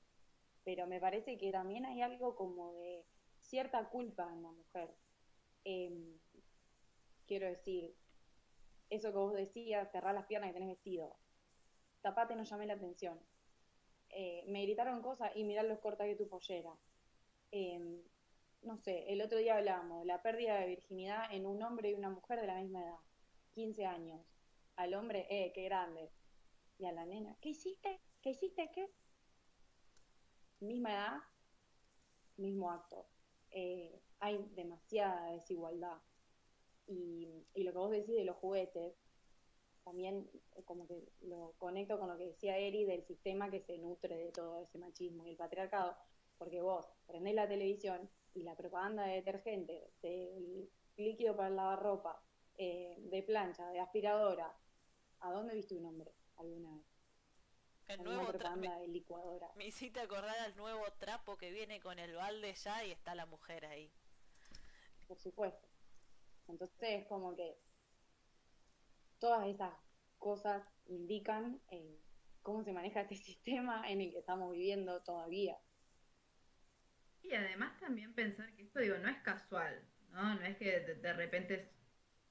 Pero me parece que también hay algo como de cierta culpa en la mujer. Em, quiero decir, eso que vos decías, cerrar las piernas y tenés vestido. Tapate, no llamé la atención. Eh, me gritaron cosas y mirá los corta que tu pollera. Em, no sé, el otro día hablábamos de la pérdida de virginidad en un hombre y una mujer de la misma edad, 15 años. Al hombre, eh, qué grande. Y a la nena, ¿qué hiciste? ¿Qué hiciste? ¿Qué? Misma edad, mismo acto. Eh, hay demasiada desigualdad. Y, lo que vos decís de los juguetes, también eh, como que lo conecto con lo que decía Eri del sistema que se nutre de todo ese machismo y el patriarcado, porque vos prendés la televisión y la propaganda de detergente, de líquido para lavar ropa, eh, de plancha, de aspiradora, ¿a dónde viste un hombre alguna vez? El nuevo de licuadora. Me hiciste acordar al nuevo trapo que viene con el balde ya y está la mujer ahí. Por supuesto. Entonces es como que todas esas cosas indican eh, cómo se maneja este sistema en el que estamos viviendo todavía. Y además también pensar que esto, digo, no es casual, ¿no? No es que de, repente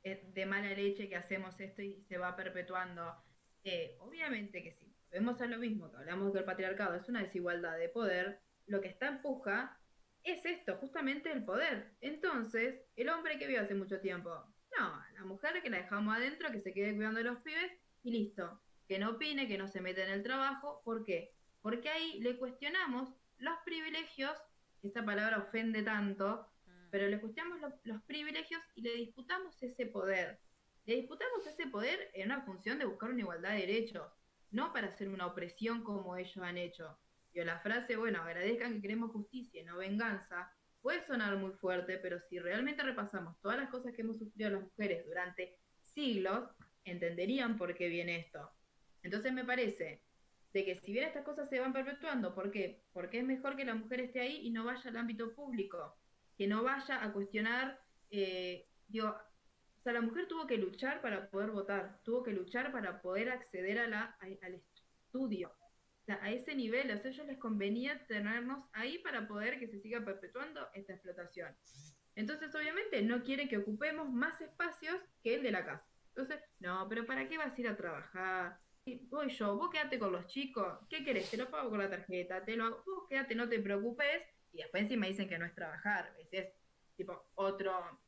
es, de mala leche que hacemos esto y se va perpetuando. Eh, obviamente que sí, vemos a lo mismo que hablamos del patriarcado, es una desigualdad de poder, lo que está empuja es esto, justamente el poder. Entonces, el hombre que vio hace mucho tiempo, no, la mujer que la dejamos adentro, que se quede cuidando a los pibes y listo. Que no opine, que no se meta en el trabajo. ¿Por qué? Porque ahí le cuestionamos los privilegios esta palabra ofende tanto, mm. pero le cuestionamos los privilegios y le disputamos ese poder. Le disputamos ese poder en una función de buscar una igualdad de derechos, no para hacer una opresión como ellos han hecho. Y la frase, bueno, agradezcan que queremos justicia y no venganza, puede sonar muy fuerte, pero si realmente repasamos todas las cosas que hemos sufrido las mujeres durante siglos, entenderían por qué viene esto. Entonces me parece de que si bien estas cosas se van perpetuando, ¿por qué? Porque es mejor que la mujer esté ahí y no vaya al ámbito público, que no vaya a cuestionar, eh, o sea, la mujer tuvo que luchar para poder votar, tuvo que luchar para poder acceder a la, al estudio. O sea, a ese nivel, a ellos les convenía tenernos ahí para poder que se siga perpetuando esta explotación. Entonces, obviamente, no quieren que ocupemos más espacios que el de la casa. Entonces, no, pero ¿para qué vas a ir a trabajar? voy yo, vos quédate con los chicos, ¿qué querés? Te lo pago con la tarjeta, te lo hago, vos quédate, no te preocupes, y después me dicen que no es trabajar, es tipo otro,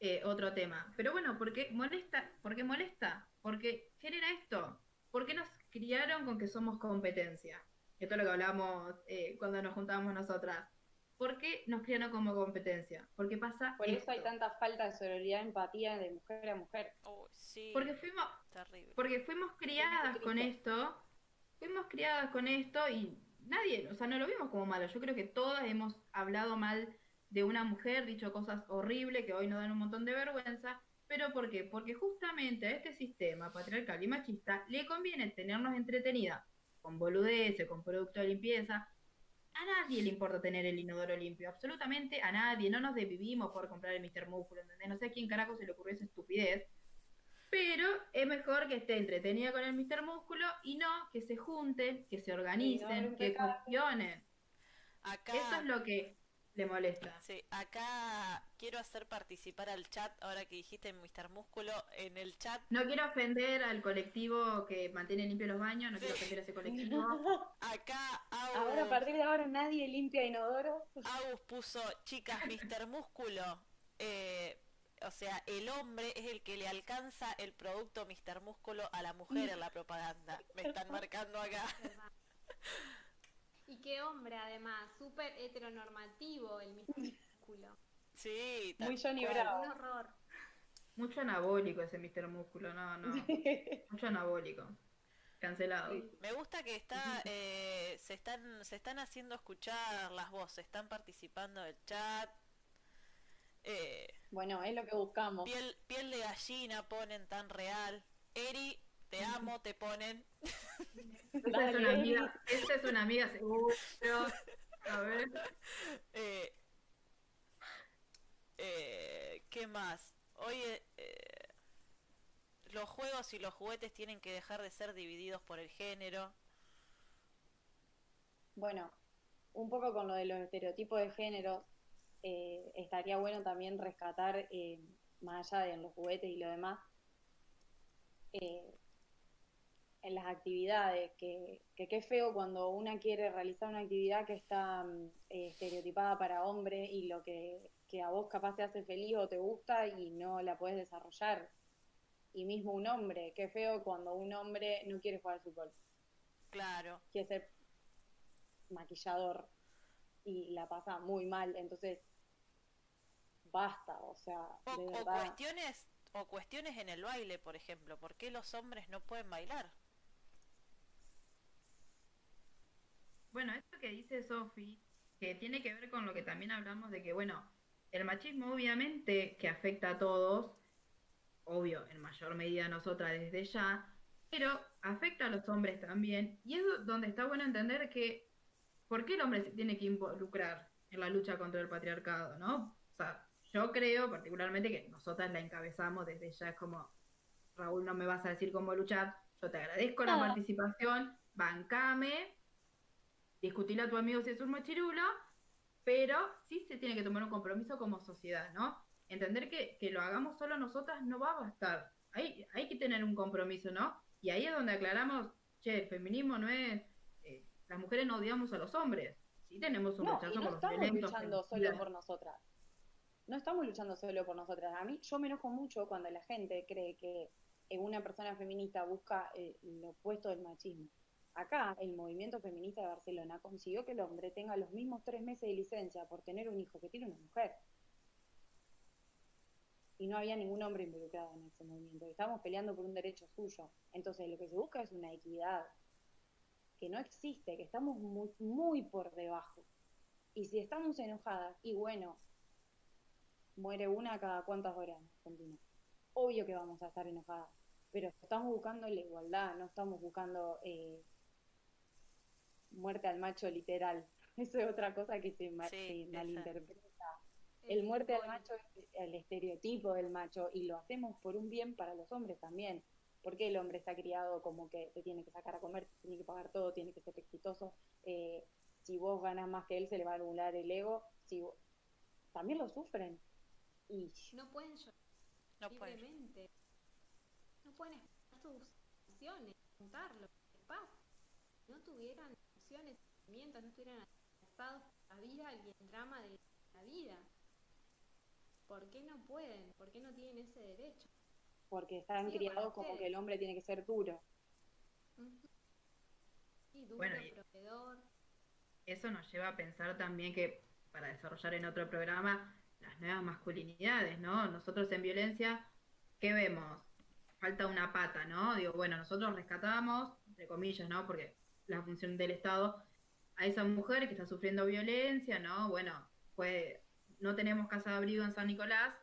eh, otro tema. Pero bueno, ¿por qué molesta? ¿Por qué molesta? Porque genera esto, ¿por qué nos criaron con que somos competencia? Esto es lo que hablamos eh, cuando nos juntábamos nosotras. ¿Por qué nos criaron como competencia? Porque pasa. Por eso hay tanta falta de sororidad, empatía de mujer a mujer. sí. Porque fuimos, porque fuimos criadas con esto, fuimos criadas con esto y nadie, o sea, no lo vimos como malo. Yo creo que todas hemos hablado mal de una mujer, dicho cosas horribles que hoy nos dan un montón de vergüenza. ¿Pero por qué? Porque justamente a este sistema patriarcal y machista le conviene tenernos entretenidas con boludeces, con producto de limpieza, a nadie le importa tener el inodoro limpio, absolutamente a nadie. No nos desvivimos por comprar el Mr. Músculo, ¿entendés? No sé a quién carajo se le ocurrió esa estupidez. Pero es mejor que esté entretenida con el Mr. Músculo y no que se junten, que se organicen, que cuestionen. Eso es lo que le molesta. Sí, acá quiero hacer participar al chat, ahora que dijiste Mr. Músculo, en el chat. No quiero ofender al colectivo que mantiene limpios los baños, no quiero ofender a ese colectivo. acá Ahora, a partir de ahora, nadie limpia inodoro. Agus puso, chicas, Mr. Músculo, eh, o sea, el hombre es el que le alcanza el producto Mr. Músculo a la mujer en la propaganda. Me están marcando acá. Y qué hombre, además, súper heteronormativo el músculo. Sí, muy Johnny Bravo. Un horror. Mucho anabólico ese Mr. Músculo, no, no. Mucho anabólico. Cancelado. Me gusta que está, eh, se están, se están haciendo escuchar las voces, están participando del chat. Eh, bueno, es lo que buscamos. Piel, piel de gallina ponen tan real. Eri, te amo, te ponen. Esta es una amiga, esta es una amiga seguro. A ver. Eh, Eh, ¿Qué más? Hoy eh, los juegos y los juguetes tienen que dejar de ser divididos por el género. Bueno, un poco con lo de los estereotipos de género, eh, estaría bueno también rescatar, eh, más allá de los juguetes y lo demás, eh, en las actividades, que, que qué feo cuando una quiere realizar una actividad que está mm, estereotipada para hombre y lo que, que a vos capaz te hace feliz o te gusta y no la puedes desarrollar. Y mismo un hombre, qué feo cuando un hombre no quiere jugar al fútbol. Claro. Quiere ser maquillador y la pasa muy mal. Entonces, basta, o sea, O, de o verdad. cuestiones o cuestiones en el baile, por ejemplo. ¿Por qué los hombres no pueden bailar? Bueno, esto que dice Sofi, que tiene que ver con lo que también hablamos de que, bueno, el machismo obviamente que afecta a todos, obvio, en mayor medida a nosotras desde ya, pero afecta a los hombres también, y es do- donde está bueno entender que, ¿por qué el hombre se tiene que involucrar en la lucha contra el patriarcado, no? O sea, yo creo particularmente que nosotras la encabezamos desde ya, es como, Raúl, no me vas a decir cómo luchar, yo te agradezco la participación, bancame, discutirle a tu amigo si es un machirulo, pero sí se tiene que tomar un compromiso como sociedad, ¿no? Entender que, que lo hagamos solo nosotras no va a bastar. Hay, hay que tener un compromiso, ¿no? Y ahí es donde aclaramos, che, el feminismo no es, eh, las mujeres no odiamos a los hombres, sí tenemos un No, rechazo y no estamos luchando solo por nosotras. No estamos luchando solo por nosotras. A mí, yo me enojo mucho cuando la gente cree que eh, una persona feminista busca eh, lo opuesto del machismo. Acá, el movimiento feminista de Barcelona consiguió que el hombre tenga los mismos tres meses de licencia por tener un hijo que tiene una mujer. Y no había ningún hombre involucrado en ese movimiento. Estamos peleando por un derecho suyo. Entonces, lo que se busca es una equidad que no existe, que estamos muy, muy por debajo. Y si estamos enojadas, y bueno, muere una cada cuántas horas. Obvio que vamos a estar enojadas, pero estamos buscando la igualdad, no estamos buscando eh, muerte al macho literal. Eso es otra cosa que se, Sí, malinterpreta. El muerte al macho es el estereotipo del macho y lo hacemos por un bien para los hombres también. Porque el hombre está criado como que te tiene que sacar a comer, te tiene que pagar todo, tiene que ser exitoso. eh, si vos ganas más que él, se le va a anular el ego. Si vos- También lo sufren. Y No pueden llorar No pueden. libremente. No pueden expresar sus emociones, contar lo que les pasa. Si no tuvieran emociones, sentimientos, no estuvieran atravesados por la vida y el drama de la vida. ¿Por qué no pueden? ¿Por qué no tienen ese derecho? porque están Sí, criados como que el hombre tiene que ser duro. Sí, duro, Bueno, y- proveedor. Eso nos lleva a pensar también que, para desarrollar en otro programa, las nuevas masculinidades, ¿no? Nosotros en violencia, ¿qué vemos? Falta una pata, ¿no? Digo, bueno, nosotros rescatamos, entre comillas, ¿no? Porque la función del Estado, a esa mujer que está sufriendo violencia, ¿no? Bueno, pues no tenemos casa de abrigo en San Nicolás,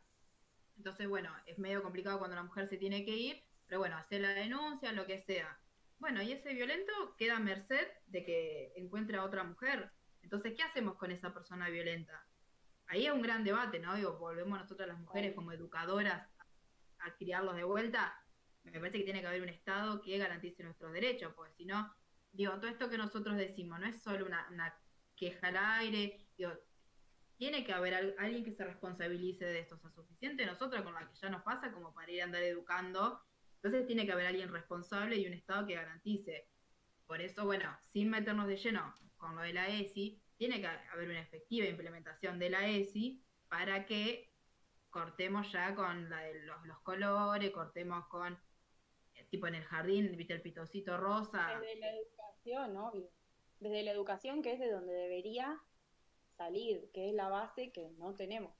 entonces, bueno, es medio complicado cuando la mujer se tiene que ir, pero bueno, hacer la denuncia, lo que sea. Bueno, y ese violento queda a merced de que encuentre a otra mujer. Entonces, ¿qué hacemos con esa persona violenta? Ahí es un gran debate, ¿no? Digo, volvemos nosotras las mujeres como educadoras a, a criarlos de vuelta. Me parece que tiene que haber un Estado que garantice nuestros derechos, porque si no, digo, todo esto que nosotros decimos no es solo una, queja al aire, digo, tiene que haber al- alguien que se responsabilice de esto. O sea, suficiente nosotros con la que ya nos pasa como para ir a andar educando. Entonces tiene que haber alguien responsable y un Estado que garantice. Por eso, bueno, sin meternos de lleno con lo de la ESI, tiene que haber una efectiva implementación de la ESI para que cortemos ya con la de los, los colores, cortemos con, tipo en el jardín, viste el pitocito rosa. Desde la educación, obvio. Desde la educación, que es de donde debería salir, que es la base que no tenemos.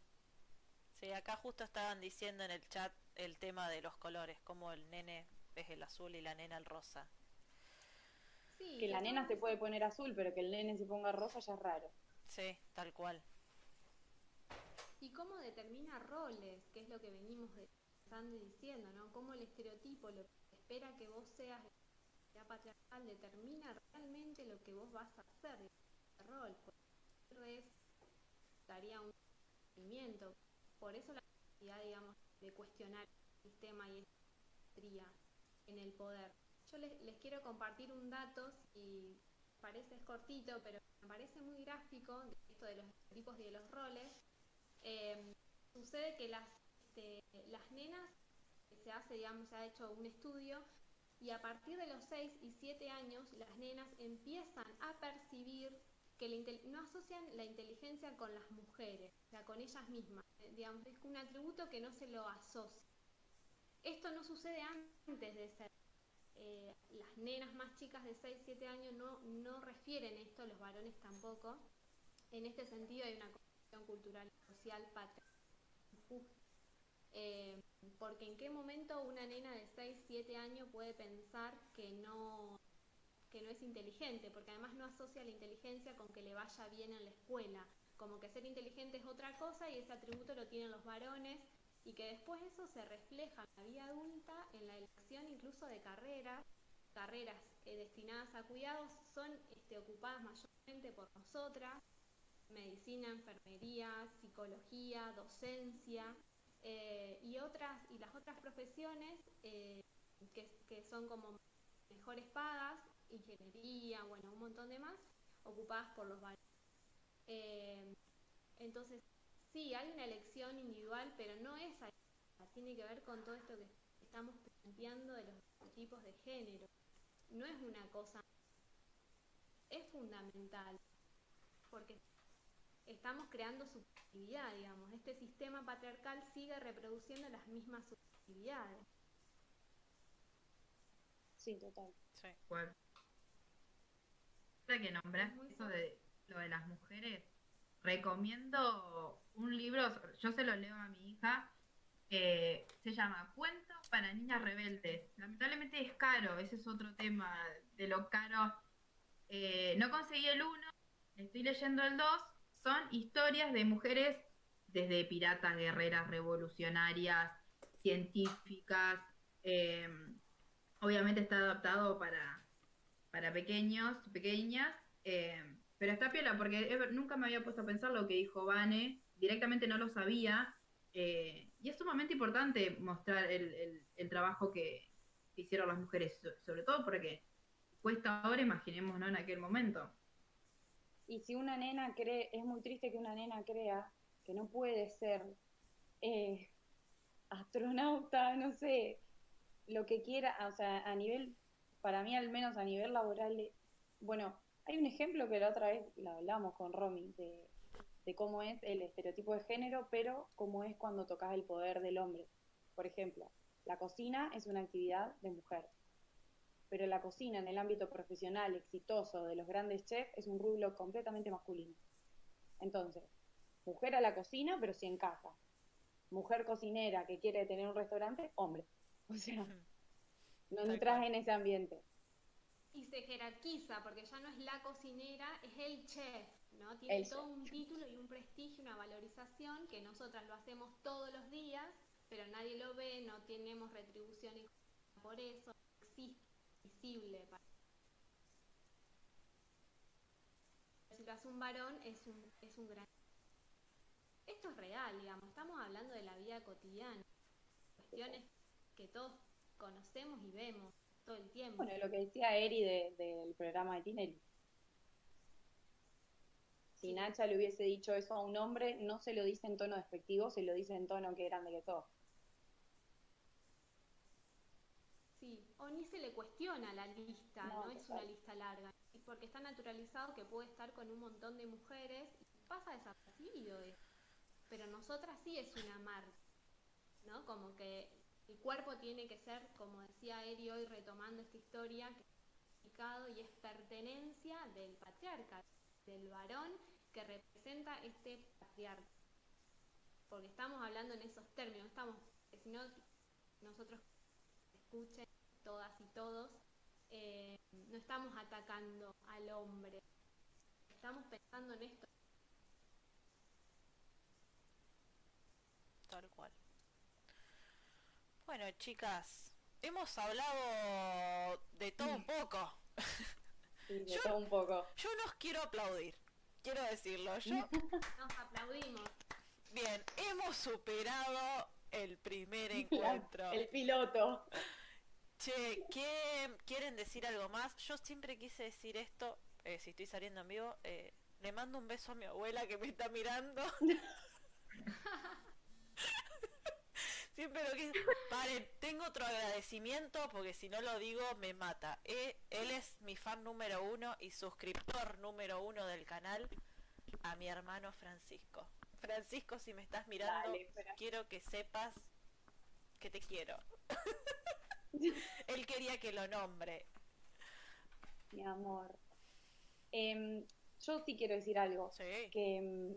Sí, acá justo estaban diciendo en el chat el tema de los colores, como el nene es el azul y la nena el rosa. Sí, Que la nena se puede poner azul, pero que el nene se ponga rosa ya es raro. Sí, tal cual. ¿Y cómo determina roles? Que es lo que venimos de- pensando y diciendo, ¿no? Cómo el estereotipo, lo que espera que vos seas la patriarcal, determina realmente lo que vos vas a hacer ese rol. Es daría un movimiento. por eso la necesidad, digamos, de cuestionar el sistema y la en el poder. Yo les, quiero compartir un dato, si parece es cortito, pero me parece muy gráfico de esto de los tipos y de los roles. Eh, sucede que las, este, las nenas, se hace, digamos, se ha hecho un estudio y a partir de los 6 y 7 años las nenas empiezan a percibir que no asocian la inteligencia con las mujeres, o sea, con ellas mismas. Eh, digamos, es un atributo que no se lo asocia. Esto no sucede antes de ser. Eh, las nenas más chicas de 6, 7 años no, no refieren esto, los varones tampoco. En este sentido hay una condición cultural y social patriarcal eh, porque en qué momento una nena de 6, 7 años puede pensar que no, que no es inteligente, porque además no asocia la inteligencia con que le vaya bien en la escuela, como que ser inteligente es otra cosa y ese atributo lo tienen los varones y que después eso se refleja en la vida adulta, en la elección incluso de carreras, carreras eh, destinadas a cuidados son este, ocupadas mayormente por nosotras, medicina, enfermería, psicología, docencia eh, y otras y las otras profesiones eh, que, son como mejores pagas ingeniería, bueno, un montón de más, ocupadas por los varones. Eh, entonces, sí, hay una elección individual, pero no es tiene que ver con todo esto que estamos planteando de los tipos de género. No es una cosa, es fundamental, porque estamos creando subjetividad, digamos. Este sistema patriarcal sigue reproduciendo las mismas subjetividades. Sí, total. Sí que nombraste eso de lo de las mujeres, recomiendo un libro, yo se lo leo a mi hija, se llama Cuento para Niñas Rebeldes. Lamentablemente es caro, ese es otro tema de lo caro. Eh, no conseguí el uno, estoy leyendo el dos, son historias de mujeres desde piratas, guerreras, revolucionarias, científicas. Eh, obviamente está adaptado para, para pequeños, pequeñas, eh, pero está piola porque nunca me había puesto a pensar lo que dijo Vane, directamente no lo sabía, eh, y es sumamente importante mostrar el, trabajo que, hicieron las mujeres, sobre todo porque cuesta ahora, imaginemos, ¿no? En aquel momento. Y si una nena cree, es muy triste que una nena crea que no puede ser eh, astronauta, no sé, lo que quiera, o sea, a nivel para mí al menos a nivel laboral, bueno, hay un ejemplo que la otra vez la hablamos con Romy, de, de cómo es el estereotipo de género, pero cómo es cuando tocas el poder del hombre. Por ejemplo, la cocina es una actividad de mujer, pero la cocina en el ámbito profesional exitoso de los grandes chefs es un rublo completamente masculino. Entonces, mujer a la cocina, pero sí en casa. Mujer cocinera que quiere tener un restaurante, hombre. O sea, no entras en ese ambiente. Y se jerarquiza, porque ya no es la cocinera, es el chef, ¿no? Tiene todo un título y un prestigio, una valorización, que nosotras lo hacemos todos los días, pero nadie lo ve, no tenemos retribución por eso, existe si lo hace un varón es un, es un gran esto es real digamos estamos hablando de la vida cotidiana cuestiones que todos conocemos y vemos todo el tiempo. Bueno, lo que decía Eri del programa de Tinelli. Si Nacha le hubiese dicho eso a un hombre, no se lo dice en tono despectivo, se lo dice en tono que grande que todo. O ni se le cuestiona la lista, no, es una lista larga, porque está naturalizado que puede estar con un montón de mujeres y pasa desapercibido eso. Pero nosotras sí es una marca, ¿no? Como que el cuerpo tiene que ser, como decía Eri hoy retomando esta historia, que es y es pertenencia del patriarca, del varón que representa este patriarca. Porque estamos hablando en esos términos, estamos, si no, nosotros escuchen todas y todos, eh, no estamos atacando al hombre, estamos pensando en esto. Tal cual. Bueno, chicas, hemos hablado de todo un poco. de todo un poco. Yo nos quiero aplaudir, quiero decirlo. Yo nos aplaudimos. Bien, hemos superado el primer encuentro. El piloto. Che, ¿qué, ¿quieren decir algo más? Yo siempre quise decir esto, eh, si estoy saliendo en vivo, eh, le mando un beso a mi abuela que me está mirando. Siempre lo quise. Paren, tengo otro agradecimiento porque si no lo digo me mata. Eh, él es mi fan número uno y suscriptor número uno del canal a mi hermano Francisco. Francisco, si me estás mirando, Dale, quiero que sepas que te quiero. él quería que lo nombre. Mi amor. Em, yo sí quiero decir algo. Sí. que mm,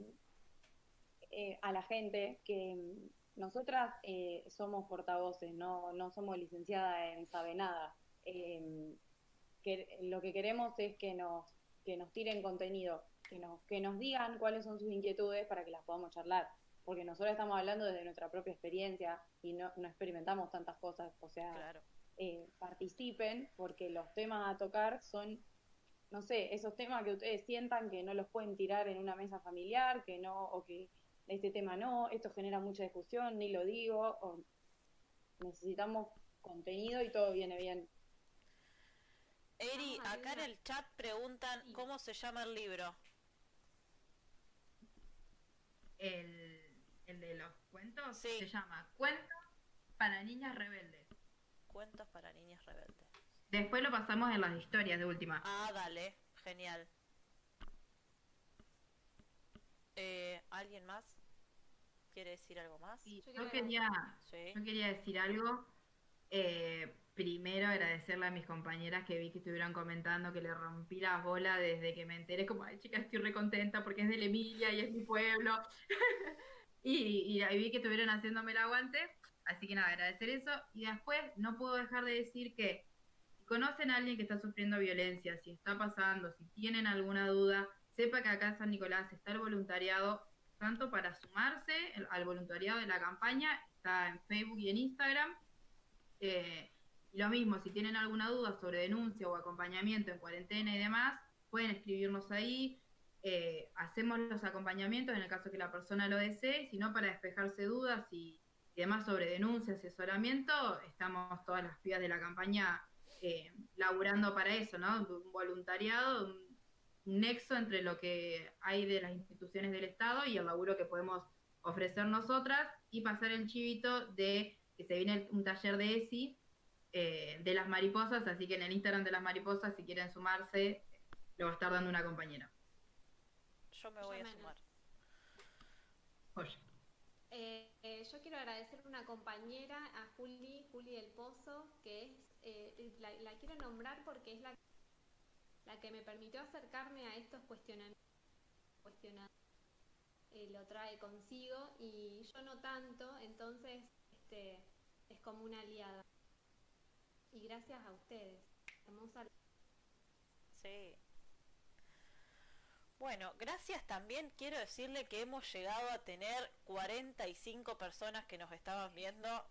eh, a la gente que mm, nosotras eh, somos portavoces, no, no somos licenciadas en sabe nada. Em, que lo que queremos es que nos, que nos tiren contenido, que nos, que nos digan cuáles son sus inquietudes para que las podamos charlar. Porque nosotros estamos hablando desde nuestra propia experiencia y no, no experimentamos tantas cosas. O sea, Claro. eh, participen porque los temas a tocar son, no sé, esos temas que ustedes sientan que no los pueden tirar en una mesa familiar, que no, o que este tema no, esto genera mucha discusión, ni lo digo, o necesitamos contenido y todo viene bien. Eri, Ah, acá en el chat preguntan Sí. cómo se llama el libro. El, el de los cuentos Sí. se llama Cuentos para niñas rebeldes. Cuentos para niñas rebeldes. Después lo pasamos en las historias de última. Ah, dale, genial. Eh, ¿Alguien más? ¿Quiere decir algo más? Sí, Yo quería, Sí. yo quería decir algo. Eh, primero agradecerle a mis compañeras que vi que estuvieron comentando que le rompí la bola desde que me enteré, como, ay chicas, estoy recontenta porque es de la Emilia y es mi pueblo. y, ahí vi que estuvieron haciéndome el aguante. Así que nada, agradecer eso. Y después no puedo dejar de decir que si conocen a alguien que está sufriendo violencia, si está pasando, si tienen alguna duda, sepa que acá en San Nicolás está el voluntariado tanto para sumarse al voluntariado de la campaña, está en Facebook y en Instagram. Eh, lo mismo, si tienen alguna duda sobre denuncia o acompañamiento en cuarentena y demás, pueden escribirnos ahí. Eh, hacemos los acompañamientos en el caso que la persona lo desee, si no para despejarse dudas y, demás sobre denuncia, asesoramiento, estamos todas las pibas de la campaña eh, laburando para eso, ¿no? Un voluntariado, un, un nexo entre lo que hay de las instituciones del Estado y el laburo que podemos ofrecer nosotras y pasar el chivito de que se viene un taller de ESI eh, de las mariposas, así que en el Instagram de las mariposas, si quieren sumarse, lo va a estar dando una compañera. Yo me voy a sumar. Oye, Eh, eh, yo quiero agradecer a una compañera, a Juli, Juli del Pozo, que es, eh, la, la quiero nombrar porque es la, la que me permitió acercarme a estos cuestionamientos. cuestionar- eh, lo trae consigo y yo no tanto, entonces este, es como una aliada. Y gracias a ustedes. Hermosa Sí. Bueno, gracias también. Quiero decirle que hemos llegado a tener 45 personas que nos estaban viendo.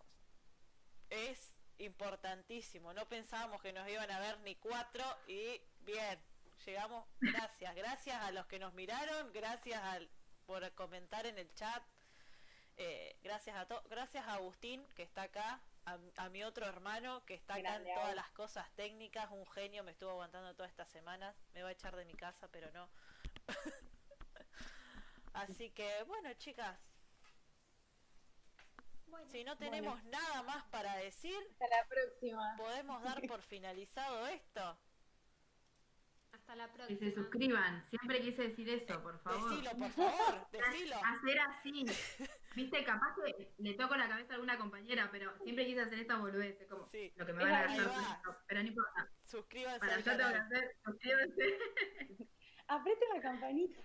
Es importantísimo, no pensábamos que nos iban a ver ni cuatro y bien, llegamos, gracias, gracias a los que nos miraron, gracias al, por comentar en el chat, eh, gracias a todos, gracias a Agustín que está acá, a, a mi otro hermano que está acá en todas las cosas técnicas, un genio, me estuvo aguantando todas estas semanas, me va a echar de mi casa, pero no. Así que bueno, chicas, Bueno, si no tenemos nada más para decir, Hasta la próxima. podemos dar por finalizado esto. hasta la que próxima. se suscriban, siempre quise decir eso, por favor. Decilo, por favor, decilo. Hacer así. Viste, capaz que le toco la cabeza a alguna compañera, pero siempre quise hacer esta boludez, es como Sí. lo que me van a gastar va. pero no importa. Suscríbanse Para yo tengo que hacer, suscríbanse. Apriete la campanita.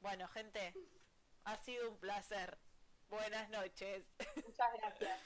Bueno, gente, ha sido un placer. Buenas noches. Muchas gracias.